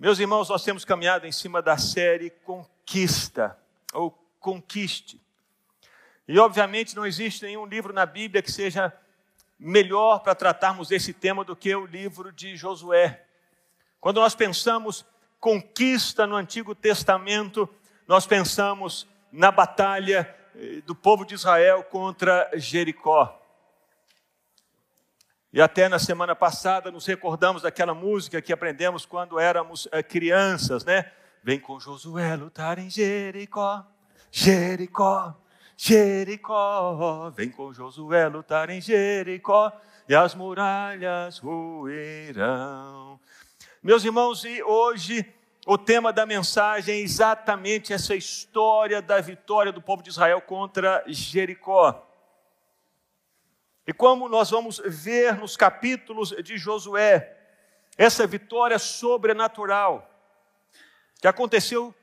Meus irmãos, nós temos caminhado em cima da série Conquista, ou Conquiste. E, obviamente, não existe nenhum livro na Bíblia que seja melhor para tratarmos desse tema do que o livro de Josué. Quando nós pensamos conquista no Antigo Testamento, nós pensamos na batalha eh, do povo de Israel contra Jericó. E até na semana passada nos recordamos daquela música que aprendemos quando éramos eh, crianças, né? Vem com Josué lutar em Jericó, Jericó, Jericó. Vem com Josué lutar em Jericó e as muralhas ruirão. Meus irmãos, e hoje o tema da mensagem é exatamente essa história da vitória do povo de Israel contra Jericó. E como nós vamos ver nos capítulos de Josué, essa vitória sobrenatural que aconteceu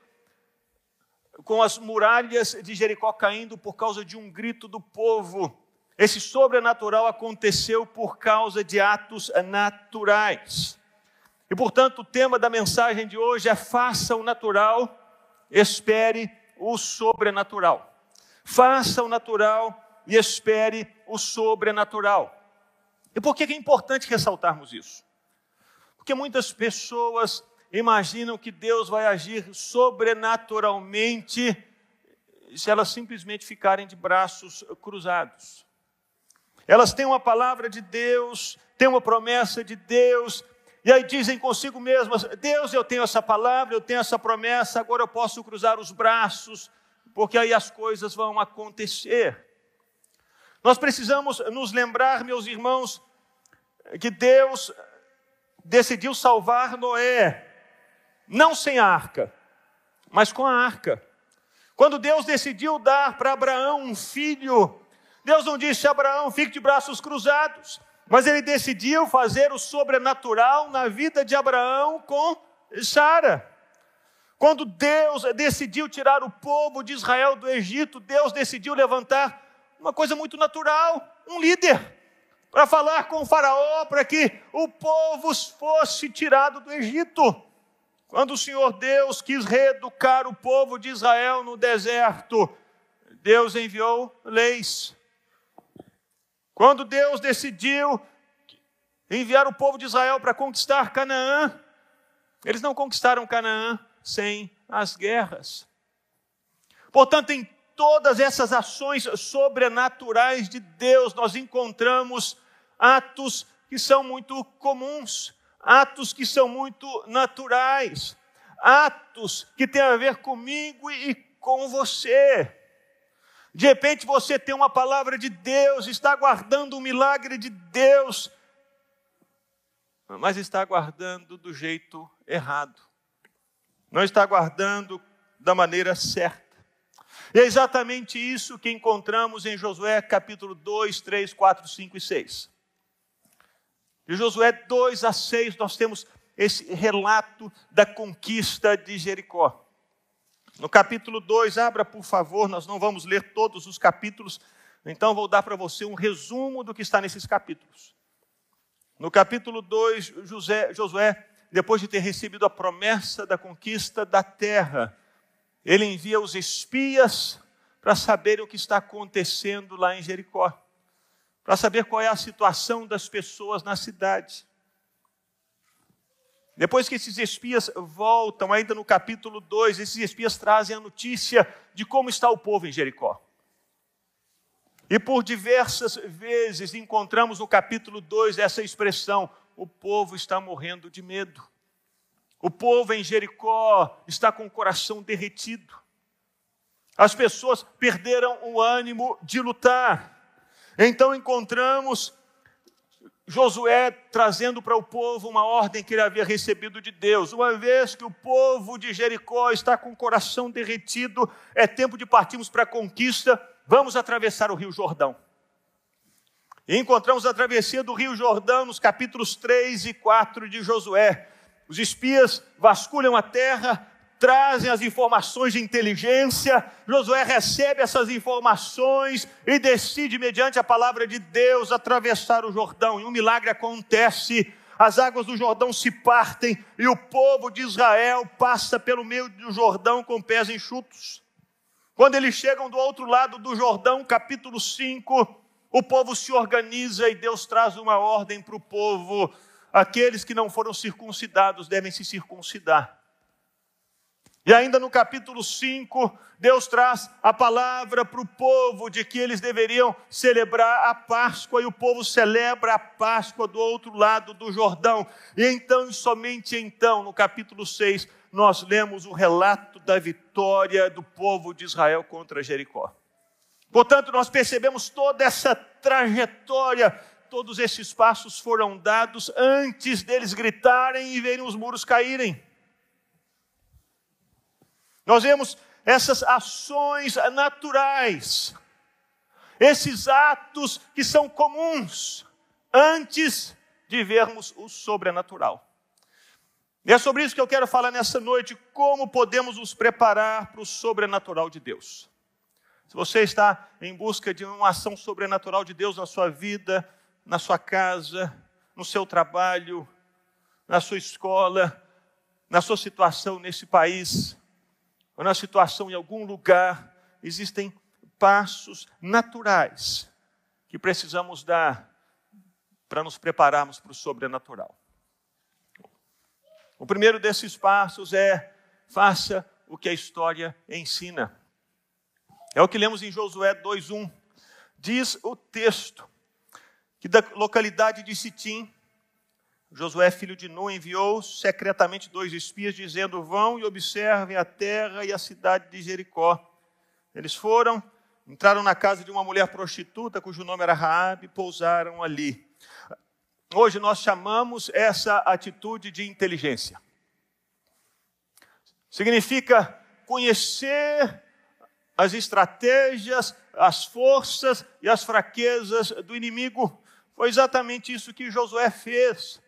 com as muralhas de Jericó caindo por causa de um grito do povo. Esse sobrenatural aconteceu por causa de atos naturais. E portanto, o tema da mensagem de hoje é: faça o natural, espere o sobrenatural. Faça o natural, e espere o sobrenatural. E por que é importante ressaltarmos isso? Porque muitas pessoas imaginam que Deus vai agir sobrenaturalmente se elas simplesmente ficarem de braços cruzados. Elas têm uma palavra de Deus, têm uma promessa de Deus, e aí dizem consigo mesmas: Deus, eu tenho essa palavra, eu tenho essa promessa, agora eu posso cruzar os braços, porque aí as coisas vão acontecer. Nós precisamos nos lembrar, meus irmãos, que Deus decidiu salvar Noé, não sem a arca, mas com a arca. Quando Deus decidiu dar para Abraão um filho, Deus não disse a Abraão, fique de braços cruzados, mas ele decidiu fazer o sobrenatural na vida de Abraão com Sara. Quando Deus decidiu tirar o povo de Israel do Egito, Deus decidiu levantar uma coisa muito natural, um líder, para falar com o Faraó, para que o povo fosse tirado do Egito. Quando o Senhor Deus quis reeducar o povo de Israel no deserto, Deus enviou leis. Quando Deus decidiu enviar o povo de Israel para conquistar Canaã, eles não conquistaram Canaã sem as guerras. Portanto, em todas essas ações sobrenaturais de Deus, nós encontramos atos que são muito comuns, atos que são muito naturais, atos que têm a ver comigo e com você. De repente você tem uma palavra de Deus, está aguardando um milagre de Deus, mas está aguardando do jeito errado, não está aguardando da maneira certa. E é exatamente isso que encontramos em Josué capítulo 2, 3, 4, 5 e 6. De Josué 2 a 6, nós temos esse relato da conquista de Jericó. No capítulo 2, abra por favor, nós não vamos ler todos os capítulos, então vou dar para você um resumo do que está nesses capítulos. No capítulo 2, José, Josué, depois de ter recebido a promessa da conquista da terra, ele envia os espias para saber o que está acontecendo lá em Jericó, para saber qual é a situação das pessoas na cidade. Depois que esses espias voltam, ainda no capítulo 2, esses espias trazem a notícia de como está o povo em Jericó. E por diversas vezes encontramos no capítulo 2 essa expressão: o povo está morrendo de medo. O povo em Jericó está com o coração derretido. As pessoas perderam o ânimo de lutar. Então encontramos Josué trazendo para o povo uma ordem que ele havia recebido de Deus. Uma vez que o povo de Jericó está com o coração derretido, é tempo de partirmos para a conquista, vamos atravessar o Rio Jordão. E encontramos a travessia do Rio Jordão nos capítulos 3 e 4 de Josué. Os espias vasculham a terra, trazem as informações de inteligência. Josué recebe essas informações e decide, mediante a palavra de Deus, atravessar o Jordão. E um milagre acontece. as águas do Jordão se partem e o povo de Israel passa pelo meio do Jordão com pés enxutos. Quando eles chegam do outro lado do Jordão, capítulo 5, o povo se organiza e Deus traz uma ordem para o povo: aqueles que não foram circuncidados devem se circuncidar. E ainda no capítulo 5, Deus traz a palavra para o povo de que eles deveriam celebrar a Páscoa, e o povo celebra a Páscoa do outro lado do Jordão. E então, e somente então, no capítulo 6, nós lemos o relato da vitória do povo de Israel contra Jericó. Portanto, nós percebemos toda essa trajetória, todos esses passos foram dados antes deles gritarem e verem os muros caírem. Nós vemos essas ações naturais, esses atos que são comuns, antes de vermos o sobrenatural. E é sobre isso que eu quero falar nessa noite, como podemos nos preparar para o sobrenatural de Deus. Se você está em busca de uma ação sobrenatural de Deus na sua vida, na sua casa, no seu trabalho, na sua escola, na sua situação nesse país, ou na situação em algum lugar, existem passos naturais que precisamos dar para nos prepararmos para o sobrenatural. O primeiro desses passos é faça o que a história ensina. É o que lemos em Josué 2:1. Diz o texto que da localidade de Sitim Josué, filho de Nun, enviou secretamente dois espias, dizendo: Vão e observem a terra e a cidade de Jericó. Eles foram, entraram na casa de uma mulher prostituta, cujo nome era Raabe, e pousaram ali. Hoje nós chamamos essa atitude de inteligência. Significa conhecer as estratégias, as forças e as fraquezas do inimigo. Foi exatamente isso que Josué fez.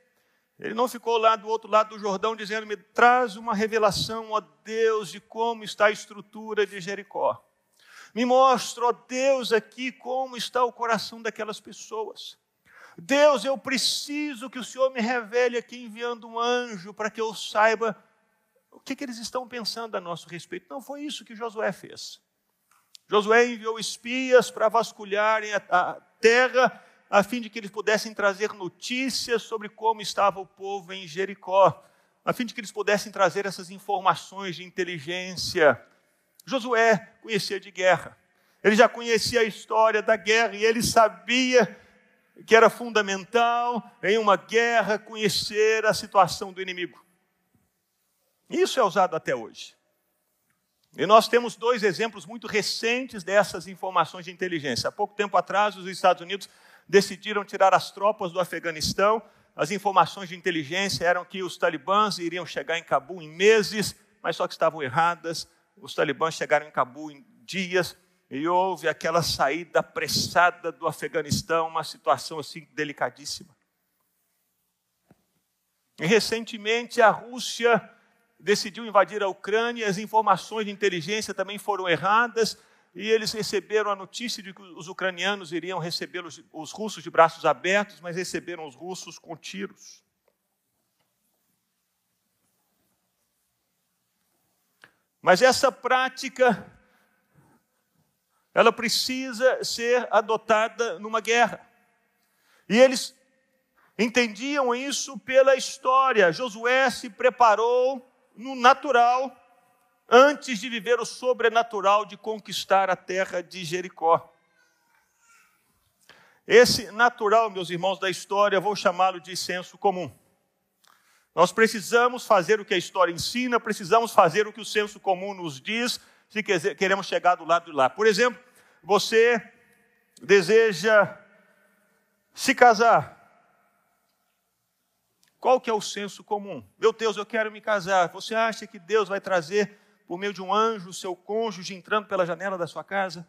Ele não ficou lá do outro lado do Jordão dizendo: Me traz uma revelação, ó Deus, de como está a estrutura de Jericó. Me mostra, ó Deus, aqui como está o coração daquelas pessoas. Deus, eu preciso que o Senhor me revele aqui enviando um anjo para que eu saiba o que, que eles estão pensando a nosso respeito. Não foi isso que Josué fez. Josué enviou espias para vasculharem a terra a fim de que eles pudessem trazer notícias sobre como estava o povo em Jericó, a fim de que eles pudessem trazer essas informações de inteligência. Josué conhecia de guerra, ele já conhecia a história da guerra e ele sabia que era fundamental em uma guerra conhecer a situação do inimigo. Isso é usado até hoje. E nós temos dois exemplos muito recentes dessas informações de inteligência. Há pouco tempo atrás, os Estados Unidos decidiram tirar as tropas do Afeganistão. As informações de inteligência eram que os talibãs iriam chegar em Cabul em meses, mas só que estavam erradas. Os talibãs chegaram em Cabul em dias e houve aquela saída apressada do Afeganistão, uma situação assim delicadíssima. E recentemente a Rússia decidiu invadir a Ucrânia, as informações de inteligência também foram erradas, e eles receberam a notícia de que os ucranianos iriam receber os, os russos de braços abertos, mas receberam os russos com tiros. Mas essa prática, ela precisa ser adotada numa guerra. E eles entendiam isso pela história. Josué se preparou no natural antes de viver o sobrenatural de conquistar a terra de Jericó. Esse natural, meus irmãos da história, vou chamá-lo de senso comum. Nós precisamos fazer o que a história ensina, precisamos fazer o que o senso comum nos diz, se queremos chegar do lado de lá. Por exemplo, você deseja se casar. Qual que é o senso comum? Meu Deus, eu quero me casar. Você acha que Deus vai trazer por meio de um anjo, seu cônjuge entrando pela janela da sua casa?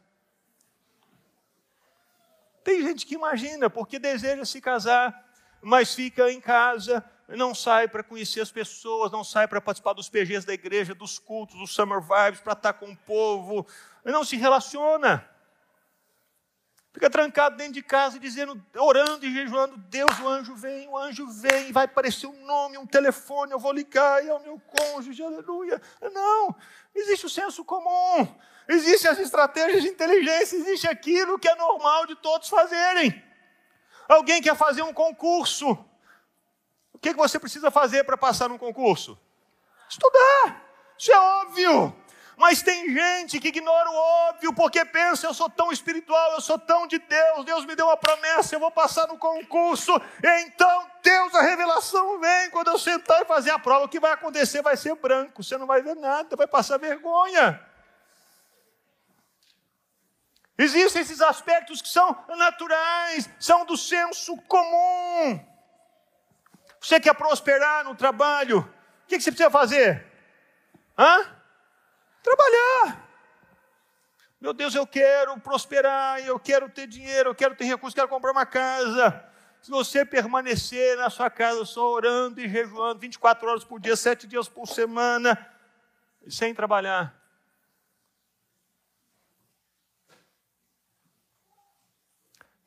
Tem gente que imagina, porque deseja se casar, mas fica em casa, não sai para conhecer as pessoas, não sai para participar dos PGs da igreja, dos cultos, dos summer vibes, para estar com o povo, não se relaciona. Fica trancado dentro de casa dizendo, orando e jejuando, Deus, o anjo vem, o anjo vem, vai aparecer um nome, um telefone, eu vou ligar, e é o meu cônjuge, aleluia. Não, existe o senso comum, existem as estratégias de inteligência, existe aquilo que é normal de todos fazerem. Alguém quer fazer um concurso. O que você precisa fazer para passar num concurso? Estudar. Isso é óbvio. Mas tem gente que ignora o óbvio porque pensa: eu sou tão espiritual, eu sou tão de Deus, Deus me deu uma promessa, eu vou passar no concurso. Então, Deus, a revelação vem quando eu sentar e fazer a prova. O que vai acontecer vai ser branco, você não vai ver nada, vai passar vergonha. Existem esses aspectos que são naturais, são do senso comum. Você quer prosperar no trabalho, o que você precisa fazer? Hã? Trabalhar. Meu Deus, eu quero prosperar, eu quero ter dinheiro, eu quero ter recursos, quero comprar uma casa. Se você permanecer na sua casa só orando e jejuando 24 horas por dia, 7 dias por semana, sem trabalhar,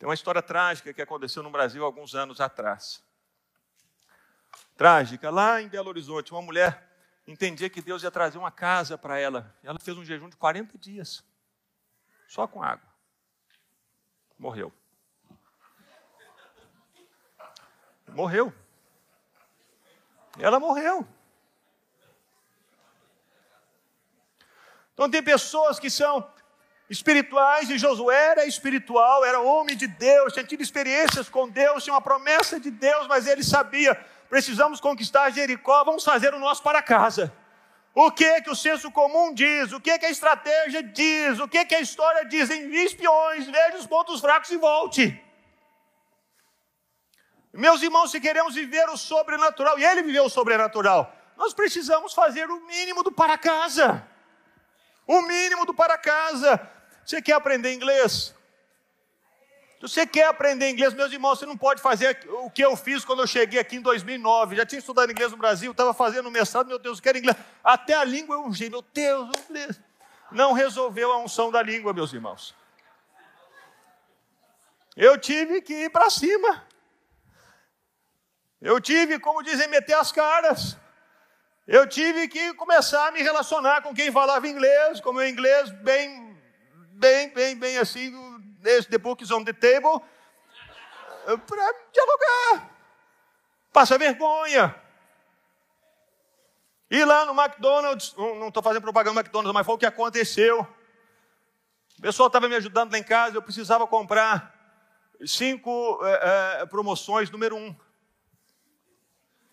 Tem uma história trágica que aconteceu no Brasil alguns anos atrás. Trágica, lá em Belo Horizonte, uma mulher entendia que Deus ia trazer uma casa para ela. Ela fez um jejum de 40 dias, só com água. Morreu. Morreu. Ela morreu. Então tem pessoas que são espirituais e Josué era espiritual, era homem de Deus, tinha tido experiências com Deus, tinha uma promessa de Deus, mas ele sabia precisamos conquistar Jericó, vamos fazer o nosso para casa. O que que o senso comum diz? O que que a estratégia diz? O que que a história diz? Envie espiões, veja os pontos fracos e volte. Meus irmãos, se queremos viver o sobrenatural, e ele viveu o sobrenatural, nós precisamos fazer o mínimo do para casa. O mínimo do para casa. Você quer aprender inglês? Você quer aprender inglês, meus irmãos, você não pode fazer o que eu fiz quando eu cheguei aqui em 2009. Já tinha estudado inglês no Brasil, estava fazendo mestrado, meu Deus, eu quero inglês. Até a língua eu ungei, meu Deus, inglês. Não resolveu a unção da língua, meus irmãos. Eu tive que ir para cima. Eu tive, como dizem, meter as caras. Eu tive que começar a me relacionar com quem falava inglês, com meu inglês bem, bem, bem, bem assim, the book is on the table, para dialogar. Passa vergonha. E lá no McDonald's, não estou fazendo propaganda McDonald's, mas foi o que aconteceu. O pessoal estava me ajudando lá em casa, eu precisava comprar cinco é, é, promoções, número um.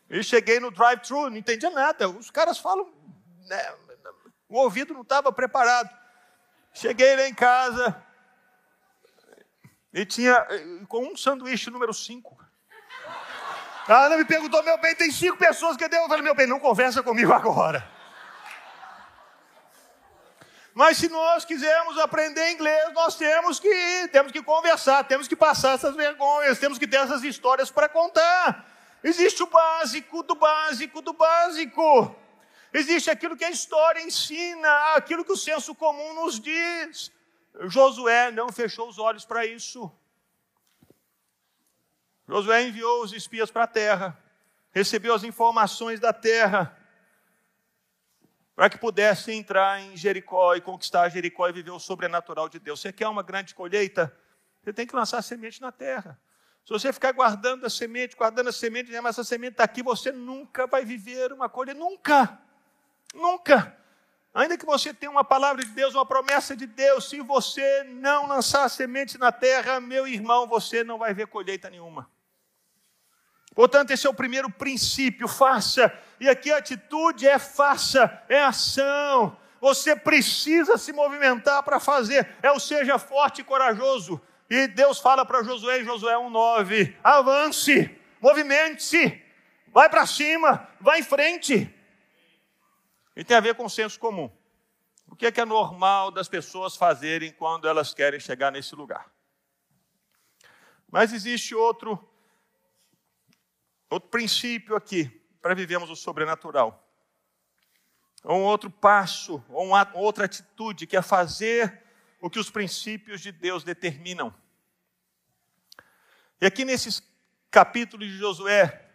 E cheguei no drive-thru, não entendia nada. Os caras falam, né, o ouvido não estava preparado. Cheguei lá em casa, e tinha eh, com um sanduíche número 5. A Ana me perguntou, meu bem, tem cinco pessoas que. Eu falei, meu bem, não conversa comigo agora. Mas se nós quisermos aprender inglês, nós temos que ir, temos que conversar, temos que passar essas vergonhas, temos que ter essas histórias para contar. Existe o básico do básico do básico. Existe aquilo que a história ensina, aquilo que o senso comum nos diz. Josué não fechou os olhos para isso. Josué enviou os espias para a terra, recebeu as informações da terra, para que pudesse entrar em Jericó e conquistar Jericó e viver o sobrenatural de Deus. Você quer uma grande colheita? Você tem que lançar a semente na terra. Se você ficar guardando a semente, guardando a semente, mas essa semente está aqui, você nunca vai viver uma colheita. Nunca! Nunca! Ainda que você tenha uma palavra de Deus, uma promessa de Deus, se você não lançar sementes na terra, meu irmão, você não vai ver colheita nenhuma. Portanto, esse é o primeiro princípio, faça. E aqui a atitude é faça, é ação. Você precisa se movimentar para fazer. É o seja forte e corajoso. E Deus fala para Josué Josué 1,9: avance, movimente-se, vai para cima, vai em frente. E tem a ver com o senso comum. O que é, que é normal das pessoas fazerem quando elas querem chegar nesse lugar? Mas existe outro, outro princípio aqui para vivermos o sobrenatural. Um outro passo, ou uma outra atitude, que é fazer o que os princípios de Deus determinam. E aqui nesses capítulos de Josué,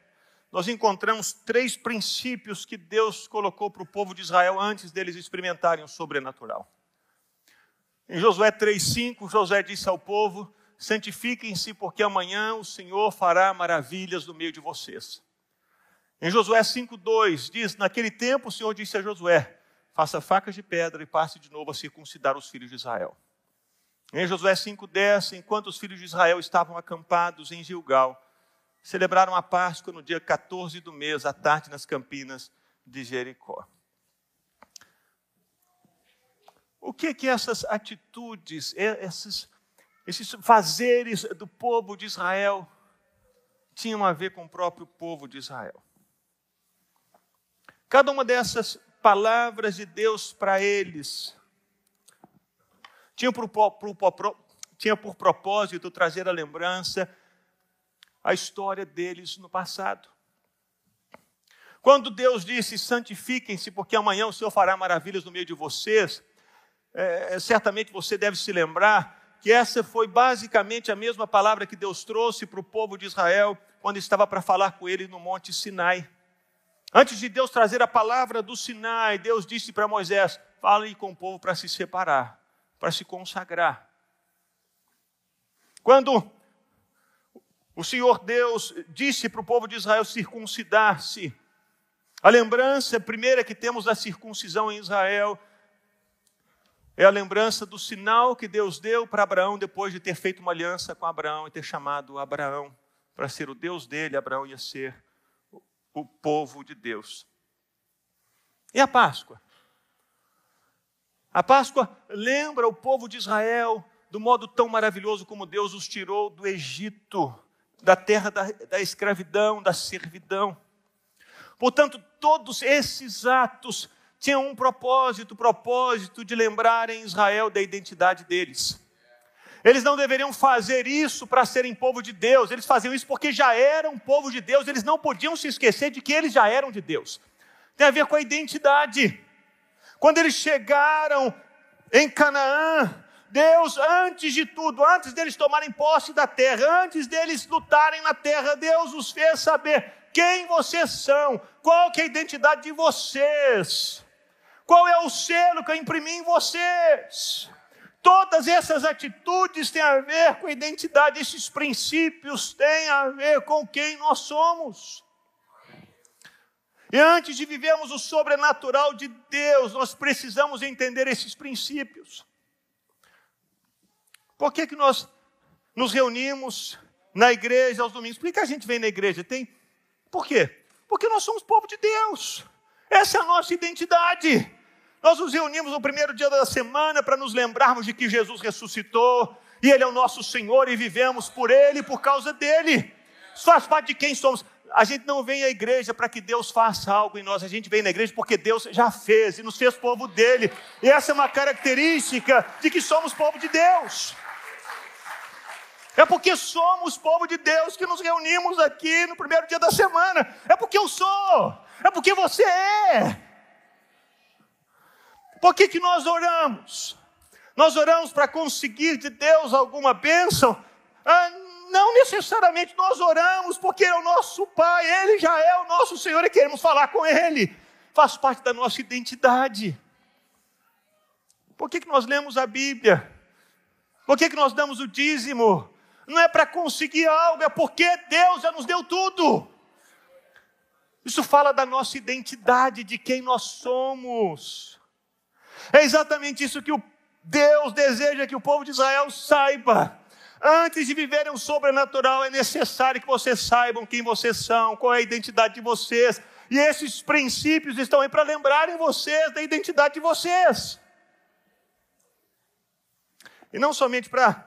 nós encontramos três princípios que Deus colocou para o povo de Israel antes deles experimentarem o sobrenatural. Em Josué 3,5, Josué disse ao povo: Santifiquem-se, porque amanhã o Senhor fará maravilhas no meio de vocês. Em Josué 5,2 diz: Naquele tempo o Senhor disse a Josué: Faça facas de pedra e passe de novo a circuncidar os filhos de Israel. Em Josué 5,10, enquanto os filhos de Israel estavam acampados em Gilgal, celebraram a Páscoa no dia 14 do mês, à tarde, nas campinas de Jericó. O que que essas atitudes, esses, esses fazeres do povo de Israel tinham a ver com o próprio povo de Israel? Cada uma dessas palavras de Deus para eles tinha por, por, tinha por propósito trazer a lembrança a história deles no passado. Quando Deus disse: santifiquem-se, porque amanhã o Senhor fará maravilhas no meio de vocês, é, é, certamente você deve se lembrar que essa foi basicamente a mesma palavra que Deus trouxe para o povo de Israel quando estava para falar com ele no Monte Sinai. Antes de Deus trazer a palavra do Sinai, Deus disse para Moisés: fale com o povo para se separar para se consagrar. Quando o Senhor Deus disse para o povo de Israel circuncidar-se, a lembrança primeira que temos da circuncisão em Israel é a lembrança do sinal que Deus deu para Abraão depois de ter feito uma aliança com Abraão e ter chamado Abraão para ser o Deus dele. Abraão ia ser o povo de Deus. E a Páscoa? A Páscoa lembra o povo de Israel do modo tão maravilhoso como Deus os tirou do Egito, da terra da, da escravidão, da servidão. Portanto, todos esses atos tinham um propósito, propósito de lembrarem Israel da identidade deles. Eles não deveriam fazer isso para serem povo de Deus, eles faziam isso porque já eram povo de Deus, eles não podiam se esquecer de que eles já eram de Deus. Tem a ver com a identidade. Quando eles chegaram em Canaã, Deus, antes de tudo, antes deles tomarem posse da terra, antes deles lutarem na terra, Deus os fez saber quem vocês são, qual que é a identidade de vocês, qual é o selo que eu imprimi em vocês. Todas essas atitudes têm a ver com a identidade, esses princípios têm a ver com quem nós somos. E antes de vivermos o sobrenatural de Deus, nós precisamos entender esses princípios. Por que, que nós nos reunimos na igreja aos domingos? Por que a gente vem na igreja? Tem. Por quê? Porque nós somos povo de Deus. Essa é a nossa identidade. Nós nos reunimos no primeiro dia da semana para nos lembrarmos de que Jesus ressuscitou e Ele é o nosso Senhor e vivemos por Ele e por causa dele. Isso faz parte de quem somos a gente não vem à igreja para que Deus faça algo em nós, a gente vem na igreja porque Deus já fez e nos fez povo dele. E essa é uma característica de que somos povo de Deus. É porque somos povo de Deus que nos reunimos aqui no primeiro dia da semana. É porque eu sou. É porque você é. Por que, que nós oramos? Nós oramos para conseguir de Deus alguma bênção? Ah, não necessariamente nós oramos porque é o nosso Pai, Ele já é o nosso Senhor e queremos falar com Ele. Faz parte da nossa identidade. Por que, que nós lemos a Bíblia? Por que, que nós damos o dízimo? Não é para conseguir algo, é porque Deus já nos deu tudo. Isso fala da nossa identidade, de quem nós somos. É exatamente isso que o Deus deseja que o povo de Israel saiba. Antes de viverem o sobrenatural, é necessário que vocês saibam quem vocês são, qual é a identidade de vocês. E esses princípios estão aí para lembrarem vocês da identidade de vocês. E não somente para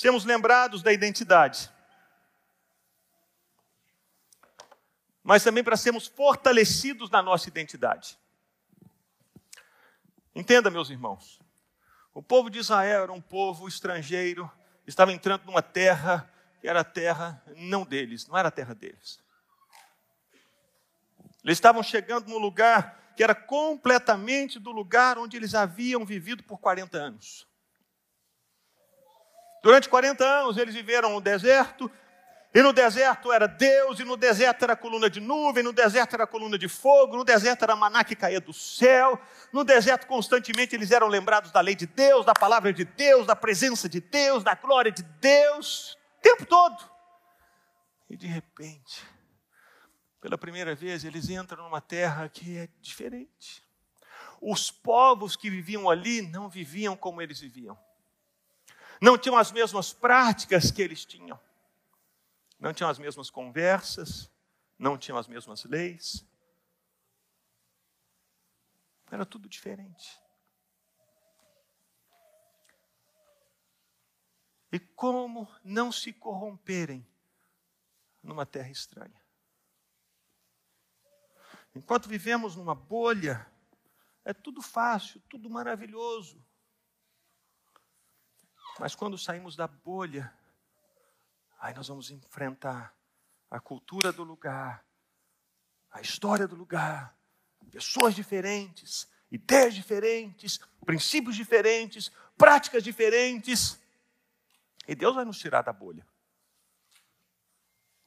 sermos lembrados da identidade, mas também para sermos fortalecidos na nossa identidade. Entenda, meus irmãos, o povo de Israel era um povo estrangeiro, estava entrando numa terra que era a terra não deles, não era a terra deles. Eles estavam chegando num lugar que era completamente do lugar onde eles haviam vivido por 40 anos. Durante 40 anos eles viveram no deserto, E no deserto era Deus, e no deserto era coluna de nuvem, no deserto era coluna de fogo, no deserto era maná que caía do céu, no deserto constantemente eles eram lembrados da lei de Deus, da palavra de Deus, da presença de Deus, da glória de Deus, o tempo todo. E de repente, pela primeira vez, eles entram numa terra que é diferente. Os povos que viviam ali não viviam como eles viviam, não tinham as mesmas práticas que eles tinham não tinham as mesmas conversas, não tinham as mesmas leis. Era tudo diferente. E como não se corromperem numa terra estranha? Enquanto vivemos numa bolha, é tudo fácil, tudo maravilhoso. Mas quando saímos da bolha, Aí nós vamos enfrentar a cultura do lugar, a história do lugar, pessoas diferentes, ideias diferentes, princípios diferentes, práticas diferentes. E Deus vai nos tirar da bolha.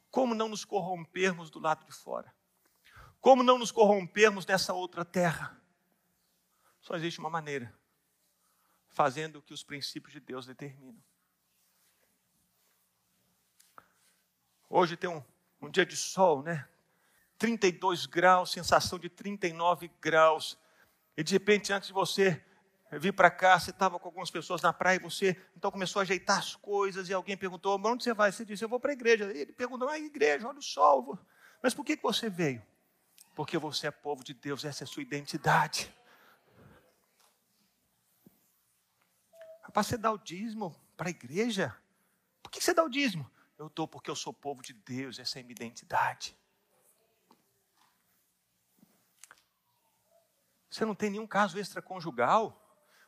Como não nos corrompermos do lado de fora? Como não nos corrompermos nessa outra terra? Só existe uma maneira: fazendo o que os princípios de Deus determinam. Hoje tem um, um dia de sol, né? 32 graus, sensação de 39 graus. E de repente, antes de você vir para cá, você estava com algumas pessoas na praia e você então começou a ajeitar as coisas e alguém perguntou: Mas onde você vai? Você disse: Eu vou para a igreja. Ele perguntou: A igreja, olha o sol. Mas por que você veio? Porque você é povo de Deus, essa é a sua identidade. Rapaz, você dá o dízimo para a igreja? Por que você dá o dízimo? Eu dou porque eu sou povo de Deus, essa é a minha identidade. Você não tem nenhum caso extraconjugal?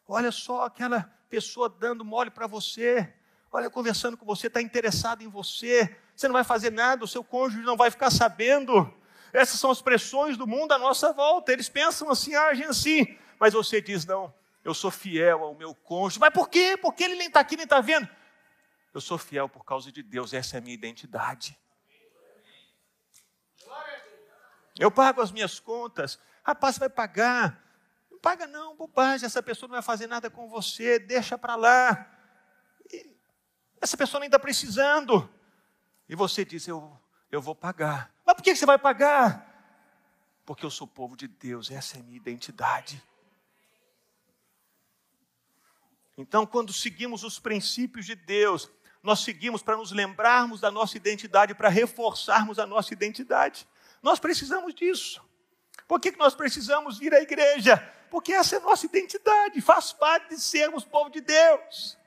Olha só aquela pessoa dando mole para você, olha, conversando com você, está interessado em você, você não vai fazer nada, o seu cônjuge não vai ficar sabendo. Essas são as pressões do mundo à nossa volta. Eles pensam assim, agem assim, mas você diz: não, eu sou fiel ao meu cônjuge. Mas por quê? Porque ele nem está aqui, nem está vendo. Eu sou fiel por causa de Deus, essa é a minha identidade. Eu pago as minhas contas. Rapaz, você vai pagar. Não paga não, bobagem. Essa pessoa não vai fazer nada com você. Deixa para lá. E essa pessoa nem está precisando. E você diz, eu, eu vou pagar. Mas por que você vai pagar? Porque eu sou povo de Deus. Essa é a minha identidade. Então, quando seguimos os princípios de Deus, nós seguimos para nos lembrarmos da nossa identidade, para reforçarmos a nossa identidade. Nós precisamos disso. Por que nós precisamos vir à igreja? Porque essa é a nossa identidade, faz parte de sermos povo de Deus.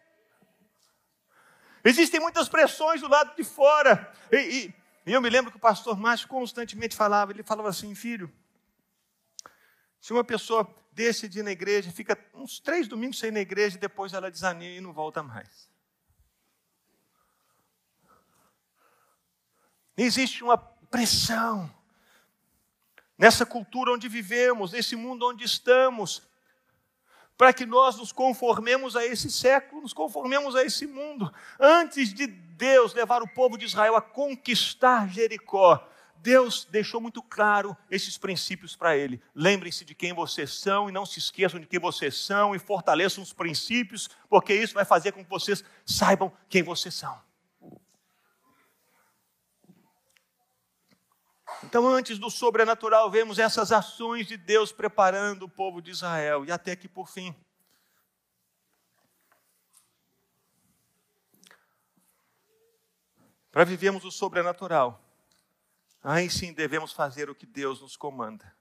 Existem muitas pressões do lado de fora. E, e, eu me lembro que o pastor Márcio constantemente falava, ele falava assim, filho, se uma pessoa deixa de ir na igreja, fica uns três domingos sem ir na igreja, e depois ela desanima e não volta mais. Existe uma pressão nessa cultura onde vivemos, nesse mundo onde estamos, para que nós nos conformemos a esse século, nos conformemos a esse mundo. Antes de Deus levar o povo de Israel a conquistar Jericó, Deus deixou muito claro esses princípios para ele. Lembrem-se de quem vocês são e não se esqueçam de quem vocês são e fortaleçam os princípios, porque isso vai fazer com que vocês saibam quem vocês são. Então, antes do sobrenatural, vemos essas ações de Deus preparando o povo de Israel, e até que por fim. Para vivermos o sobrenatural, aí sim devemos fazer o que Deus nos comanda.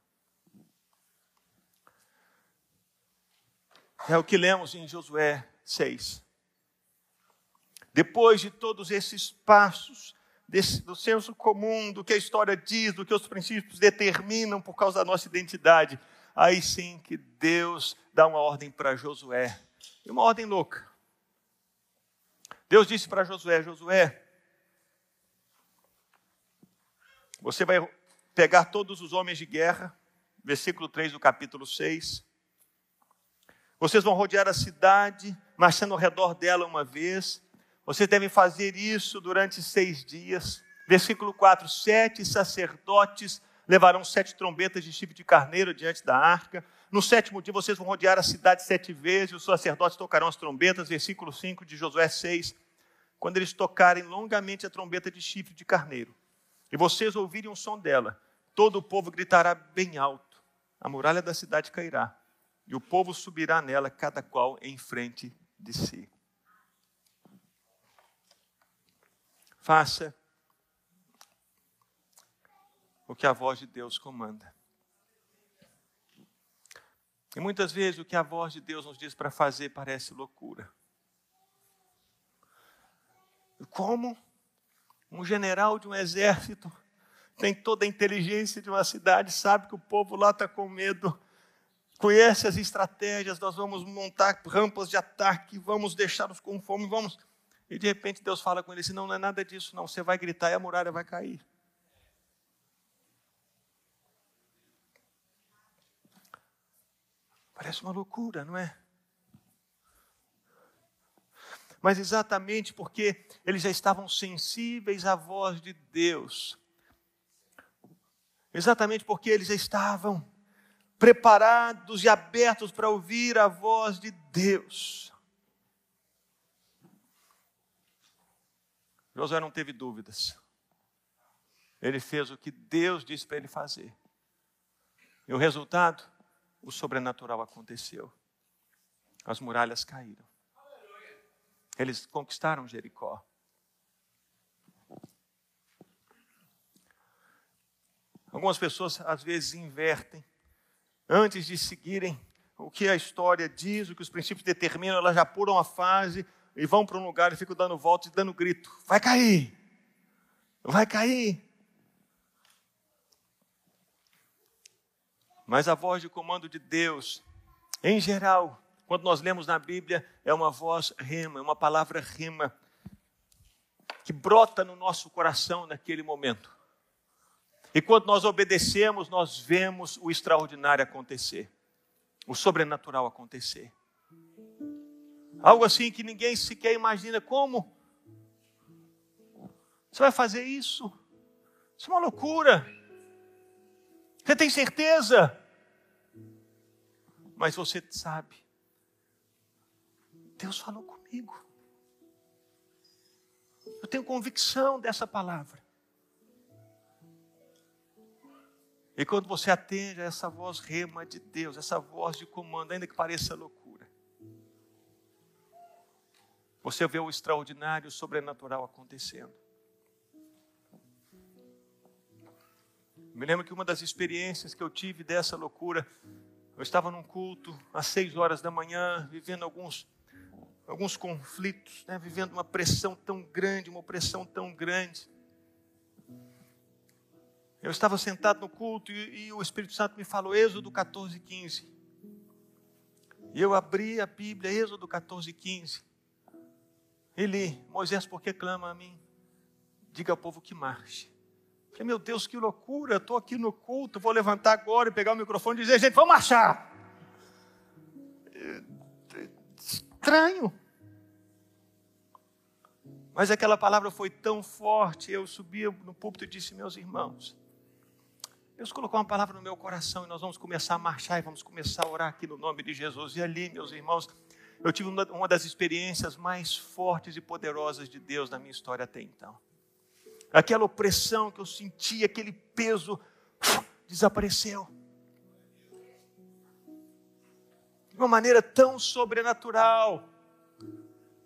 É o que lemos em Josué 6. Depois de todos esses passos, desse, do senso comum, do que a história diz, do que os princípios determinam por causa da nossa identidade. Aí sim que Deus dá uma ordem para Josué, uma ordem louca. Deus disse para Josué: Josué, você vai pegar todos os homens de guerra, versículo 3 do capítulo 6. Vocês vão rodear a cidade, marchando ao redor dela uma vez. Vocês devem fazer isso durante seis dias. Versículo 4: Sete sacerdotes levarão sete trombetas de chifre de carneiro diante da arca. No sétimo dia vocês vão rodear a cidade sete vezes, os sacerdotes tocarão as trombetas. Versículo 5 de Josué 6. Quando eles tocarem longamente a trombeta de chifre de carneiro, e vocês ouvirem o som dela, todo o povo gritará bem alto, a muralha da cidade cairá, e o povo subirá nela, cada qual em frente de si. Faça o que a voz de Deus comanda. E muitas vezes o que a voz de Deus nos diz para fazer parece loucura. Como um general de um exército tem toda a inteligência de uma cidade, sabe que o povo lá está com medo, conhece as estratégias, nós vamos montar rampas de ataque, vamos deixá-los com fome, vamos. E de repente Deus fala com ele assim: não, não é nada disso, não. Você vai gritar e a muralha vai cair. Parece uma loucura, não é? Mas exatamente porque eles já estavam sensíveis à voz de Deus. Exatamente porque eles já estavam preparados e abertos para ouvir a voz de Deus. Josué não teve dúvidas. Ele fez o que Deus disse para ele fazer. E o resultado? o sobrenatural aconteceu. As muralhas caíram. Eles conquistaram Jericó. Algumas pessoas às vezes invertem. Antes de seguirem o que a história diz, o que os princípios determinam, elas já pulam a fase e vão para um lugar e ficam dando voltas e dando grito: vai cair! Vai cair! Mas a voz de comando de Deus, em geral, quando nós lemos na Bíblia, é uma voz rema, é uma palavra rema, que brota no nosso coração naquele momento. E quando nós obedecemos, nós vemos o extraordinário acontecer, o sobrenatural acontecer. Algo assim que ninguém sequer imagina como. Você vai fazer isso? Isso é uma loucura. Você tem certeza? Mas você sabe, Deus falou comigo. Eu tenho convicção dessa palavra. E quando você atende a essa voz rema de Deus, essa voz de comando, ainda que pareça loucura, você vê o extraordinário, o sobrenatural acontecendo. Me lembro que uma das experiências que eu tive dessa loucura, eu estava num culto às seis horas da manhã, vivendo alguns, alguns conflitos, né? vivendo uma pressão tão grande, uma opressão tão grande. Eu estava sentado no culto e, e o Espírito Santo me falou, Êxodo 14, 15. E eu abri a Bíblia, Êxodo 14, 15. Ele, Moisés, por que clama a mim? Diga ao povo que marche. Falei, meu Deus, que loucura, estou aqui no culto, vou levantar agora e pegar o microfone e dizer, gente, vamos marchar. Estranho. Mas aquela palavra foi tão forte, eu subi no púlpito e disse, meus irmãos, Deus colocou uma palavra no meu coração e nós vamos começar a marchar e vamos começar a orar aqui no nome de Jesus. E ali, meus irmãos, eu tive uma das experiências mais fortes e poderosas de Deus na minha história até então aquela opressão que eu sentia, aquele peso, desapareceu. De uma maneira tão sobrenatural.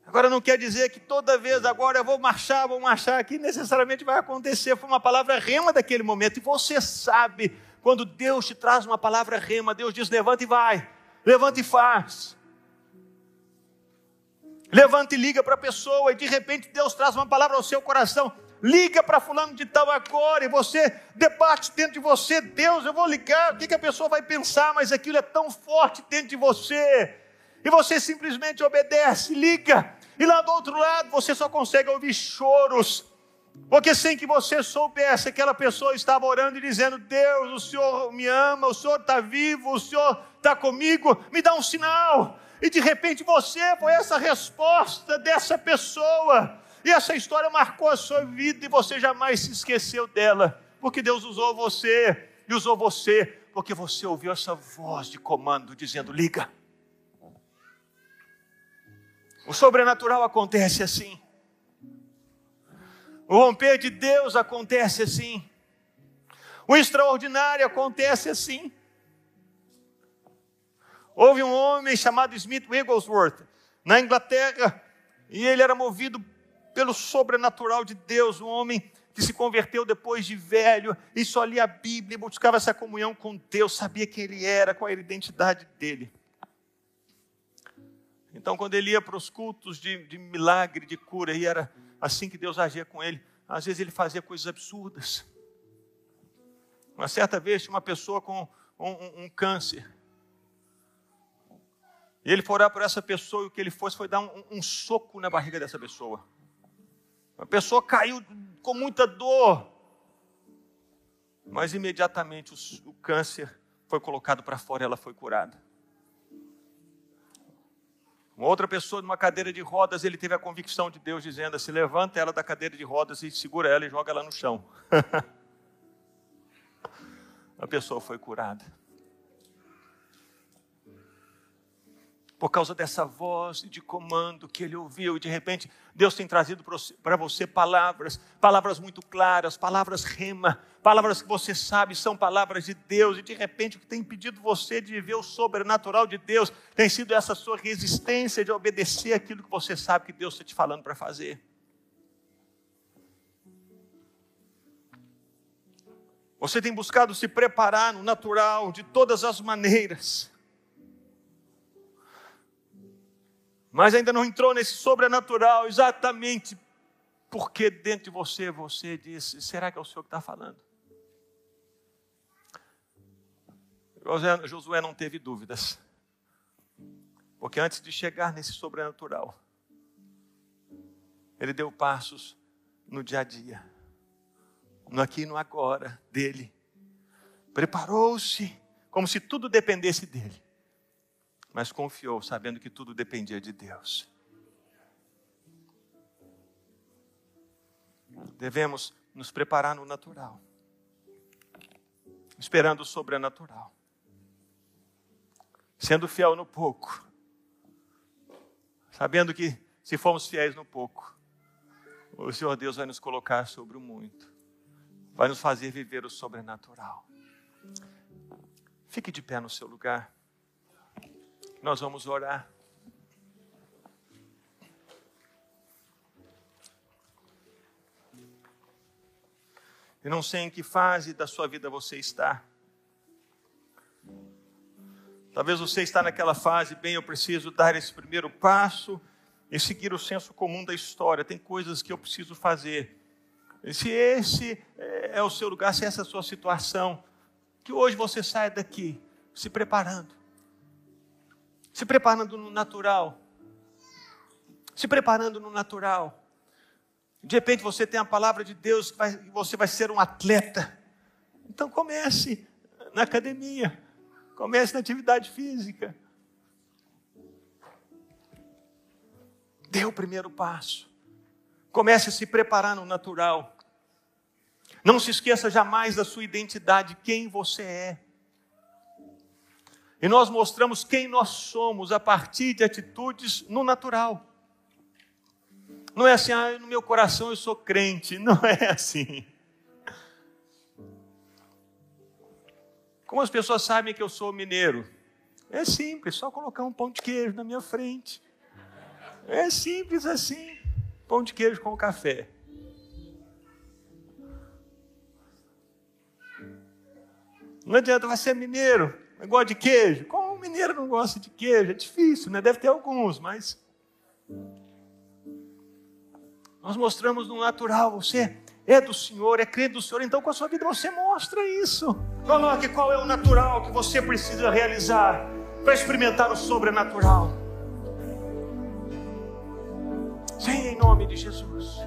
Agora não quer dizer que toda vez agora eu vou marchar, vou marchar aqui, necessariamente vai acontecer. Foi uma palavra rema daquele momento. E você sabe, quando Deus te traz uma palavra rema, Deus diz: levanta e vai, levanta e faz. Levanta e liga para a pessoa, e de repente Deus traz uma palavra ao seu coração liga para fulano de tal agora, e você debate dentro de você, Deus, eu vou ligar, o que, que a pessoa vai pensar, mas aquilo é tão forte dentro de você, e você simplesmente obedece, liga, e lá do outro lado você só consegue ouvir choros, Porque sem que você soubesse, aquela pessoa estava orando e dizendo: Deus, o Senhor me ama, o Senhor está vivo, o Senhor está comigo, me dá um sinal. E de repente você foi essa resposta dessa pessoa. E essa história marcou a sua vida e você jamais se esqueceu dela. Porque Deus usou você e usou você porque você ouviu essa voz de comando dizendo: liga. O sobrenatural acontece assim. O romper de Deus acontece assim. O extraordinário acontece assim. Houve um homem chamado Smith Wigglesworth, na Inglaterra, e ele era movido pelo sobrenatural de Deus, um homem que se converteu depois de velho e só lia a Bíblia, buscava essa comunhão com Deus, sabia quem ele era, qual era a identidade dele. Então, quando ele ia para os cultos de, de milagre, de cura, e era assim que Deus agia com ele, às vezes ele fazia coisas absurdas. Uma certa vez tinha uma pessoa com um, um, um câncer. E ele foi orar por essa pessoa e o que ele fez foi dar um, um soco na barriga dessa pessoa. A pessoa caiu com muita dor, mas imediatamente o, o câncer foi colocado para fora e ela foi curada. Uma outra pessoa numa cadeira de rodas, ele teve a convicção de Deus dizendo assim: levanta ela da cadeira de rodas e segura ela e joga ela no chão. a pessoa foi curada. Por causa dessa voz de comando que ele ouviu, e de repente Deus tem trazido para você palavras, palavras muito claras, palavras rema, palavras que você sabe são palavras de Deus, e de repente o que tem impedido você de viver o sobrenatural de Deus tem sido essa sua resistência de obedecer aquilo que você sabe que Deus está te falando para fazer. Você tem buscado se preparar no natural de todas as maneiras mas ainda não entrou nesse sobrenatural, exatamente porque dentro de você você disse: será que é o Senhor que está falando? Josué não teve dúvidas, porque antes de chegar nesse sobrenatural, ele deu passos no dia a dia, no aqui e no agora dele, preparou-se como se tudo dependesse dele mas confiou, sabendo que tudo dependia de Deus. Devemos nos preparar no natural, esperando o sobrenatural, sendo fiel no pouco, sabendo que se formos fiéis no pouco, o Senhor Deus vai nos colocar sobre o muito, vai nos fazer viver o sobrenatural. Fique de pé no seu lugar. Nós vamos orar. Eu não sei em que fase da sua vida você está. Talvez você está naquela fase, bem, eu preciso dar esse primeiro passo e seguir o senso comum da história. Tem coisas que eu preciso fazer. E se esse é o seu lugar, se essa é a sua situação, que hoje você saia daqui se preparando se preparando no natural. Se preparando no natural. De repente você tem a palavra de Deus que você vai ser um atleta. Então comece na academia. Comece na atividade física. Dê o primeiro passo. Comece a se preparar no natural. Não se esqueça jamais da sua identidade, quem você é. E nós mostramos quem nós somos a partir de atitudes no natural. Não é assim, ah, no meu coração eu sou crente. Não é assim. Como as pessoas sabem que eu sou mineiro? É simples, só colocar um pão de queijo na minha frente. É simples assim. Pão de queijo com café. Não adianta, vai ser mineiro. Gosta de queijo? O mineiro não gosta de queijo? É difícil, né? Deve ter alguns, mas. Nós mostramos no natural, você é do Senhor, é crente do Senhor, então com a sua vida você mostra isso. Coloque qual é o natural que você precisa realizar para experimentar o sobrenatural. Sim, em nome de Jesus.